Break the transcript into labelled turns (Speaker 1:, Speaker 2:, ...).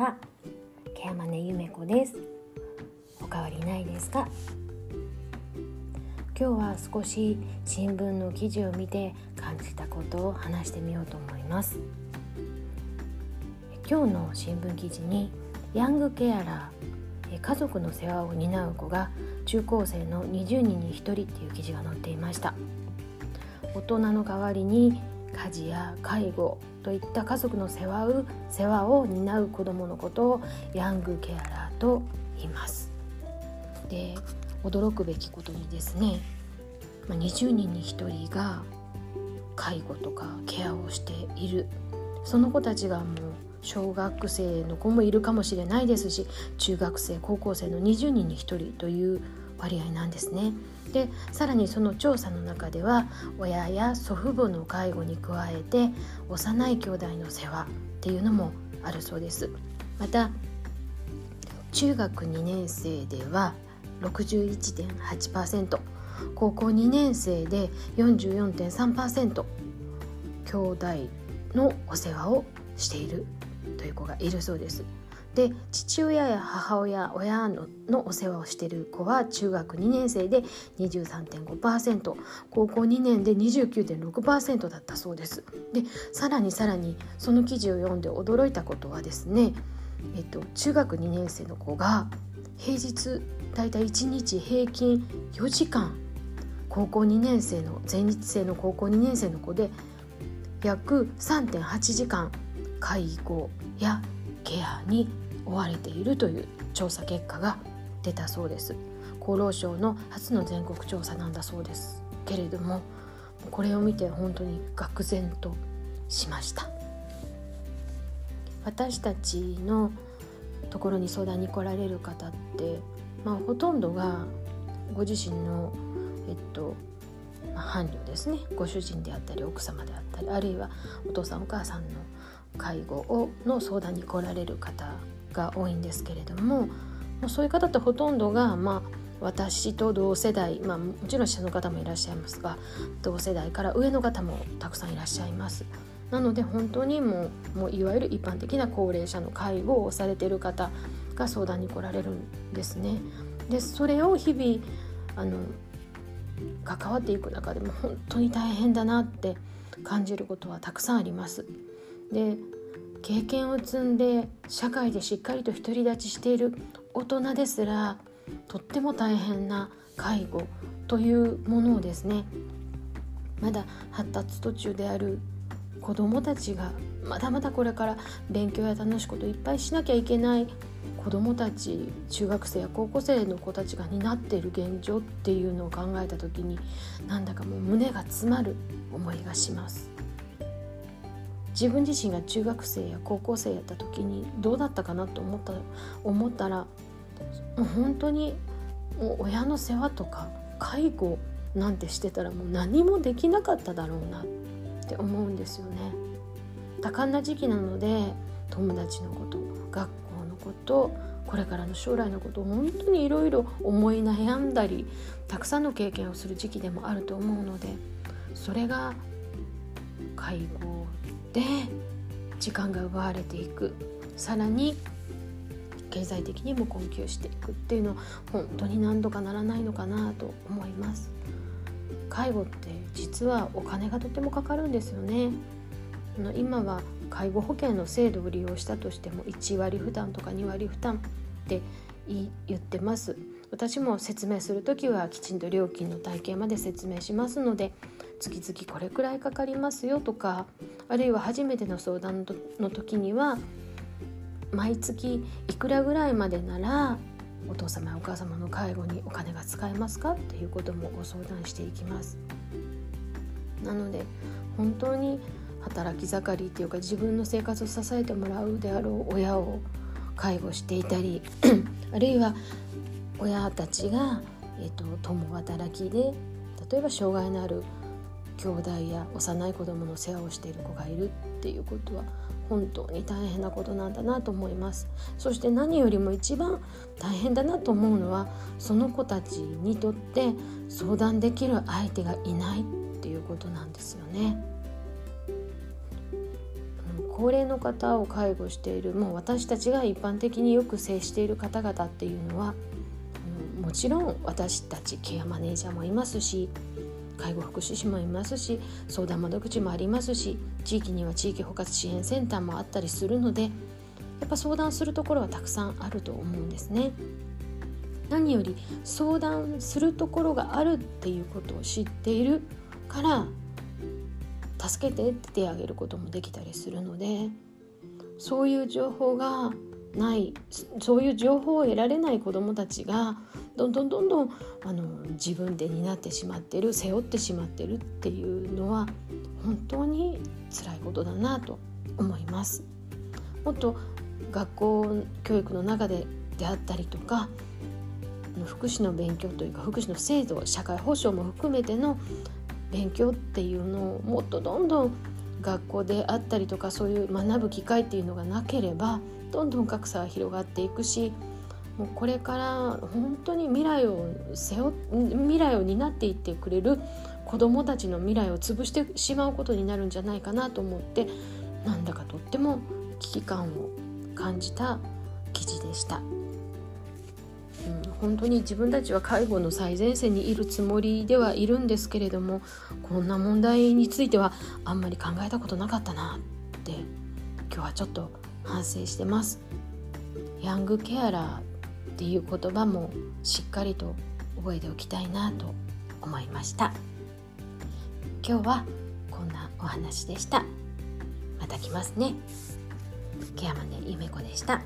Speaker 1: はケアマネゆめこです。おかわりないですか？今日は少し新聞の記事を見て感じたことを話してみようと思います。今日の新聞記事にヤングケアラー家族の世話を担う子が中高生の20人に1人っていう記事が載っていました。大人の代わりに家事や介護といった家族の世話を世話を担う子どものことをヤングケアラーと言います。で驚くべきことにですね20人に1人が介護とかケアをしているその子たちがもう小学生の子もいるかもしれないですし中学生高校生の20人に1人という割合なんですね。でさらにその調査の中では親や祖父母の介護に加えて幼い兄弟の世話っていうのもあるそうです。また中学2年生では61.8%高校2年生で44.3%兄弟のお世話をしているという子がいるそうです。で父親や母親親ののお世話をしている子は中学2年生で23.5%高校2年で29.6%だったそうです。でさらにさらにその記事を読んで驚いたことはですね、えっと、中学2年生の子が平日だいたい1日平均4時間高校2年生の全日制の高校2年生の子で約3.8時間介護やケアに追われているという調査結果が出たそうです。厚労省の初の全国調査なんだそうですけれどもこれを見て本当に愕然としました。私たちのところに相談に来られる方って、まあ、ほとんどがご自身の、えっとまあ、伴侶ですね。ご主人であったり奥様であったりあるいはお父さんお母さんの介護をの相談に来られる方が多いんですけれどもそういう方ってほとんどが、まあ、私と同世代、まあ、もちろん下の方もいらっしゃいますが同世代から上の方もたくさんいらっしゃいます。なので本当にもうもういわゆる一般的な高齢者の介護をされている方が相談に来られるんですね。でそれを日々あの関わっていく中でも本当に大変だなって感じることはたくさんあります。で経験を積んで社会でしっかりと独り立ちしている大人ですらとっても大変な介護というものをですねまだ発達途中である子どもたちがまだまだこれから勉強や楽しいこといっぱいしなきゃいけない子どもたち中学生や高校生の子たちが担っている現状っていうのを考えた時になんだかもう胸が詰まる思いがします。自分自身が中学生や高校生やった時にどうだったかなと思った思ったらもう本当にもう親の世話とか介護なんてしてたらもう何もできなかっただろうなって思うんですよね。多感な時期なので友達のこと学校のことこれからの将来のことを本当にいろいろ思い悩んだりたくさんの経験をする時期でもあると思うのでそれが介護で時間が奪われていく。さらに経済的にも困窮していくっていうのは本当に何度かならないのかなと思います。介護って実はお金がとてもかかるんですよね。今は介護保険の制度を利用したとしても1割負担とか2割負担って言ってます。私も説明する時はきちんと料金の体系まで説明しますので月々これくらいかかりますよとかあるいは初めての相談の時には毎月いくらぐらいまでならお父様やお母様の介護にお金が使えますかっていうこともご相談していきます。なので本当に働き盛りっていうか自分の生活を支えてもらうであろう親を介護していたり あるいは親たちが、えーと共働きで例えば障害のある兄弟や幼い子供の世話をしている子がいるっていうことは本当に大変なことなんだなと思います。そして何よりも一番大変だなと思うのはその子たちにとって相談できる相手がいないっていうことなんですよね。高齢の方を介護しているもう私たちが一般的によく接している方々っていうのは、うん、もちろん私たちケアマネージャーもいますし介護福祉士もいますし相談窓口もありますし地域には地域包括支援センターもあったりするのでやっぱ相談するところはたくさんあると思うんですね。何より相談するところがあるっていうことを知っているから助けてって手を挙げることもできたりするのでそういう情報がないそういう情報を得られない子どもたちがどんどんどんどんあの自分で担ってしまってる背負ってしまってるっていうのは本当に辛いことだなと思います。もっと学校教育の中でであったりとか福祉の勉強というか福祉の制度社会保障も含めての勉強っていうのをもっとどんどん学校であったりとかそういう学ぶ機会っていうのがなければどんどん格差は広がっていくしもうこれから本当に未来を背負未来を担っていってくれる子どもたちの未来を潰してしまうことになるんじゃないかなと思ってなんだかとっても危機感を感じた記事でした。本当に自分たちは介護の最前線にいるつもりではいるんですけれどもこんな問題についてはあんまり考えたことなかったなって今日はちょっと反省してます。ヤングケアラーっていう言葉もしっかりと覚えておきたいなと思いました。今日はこんなお話でした。また来ますね。ケアマネゆめこでした。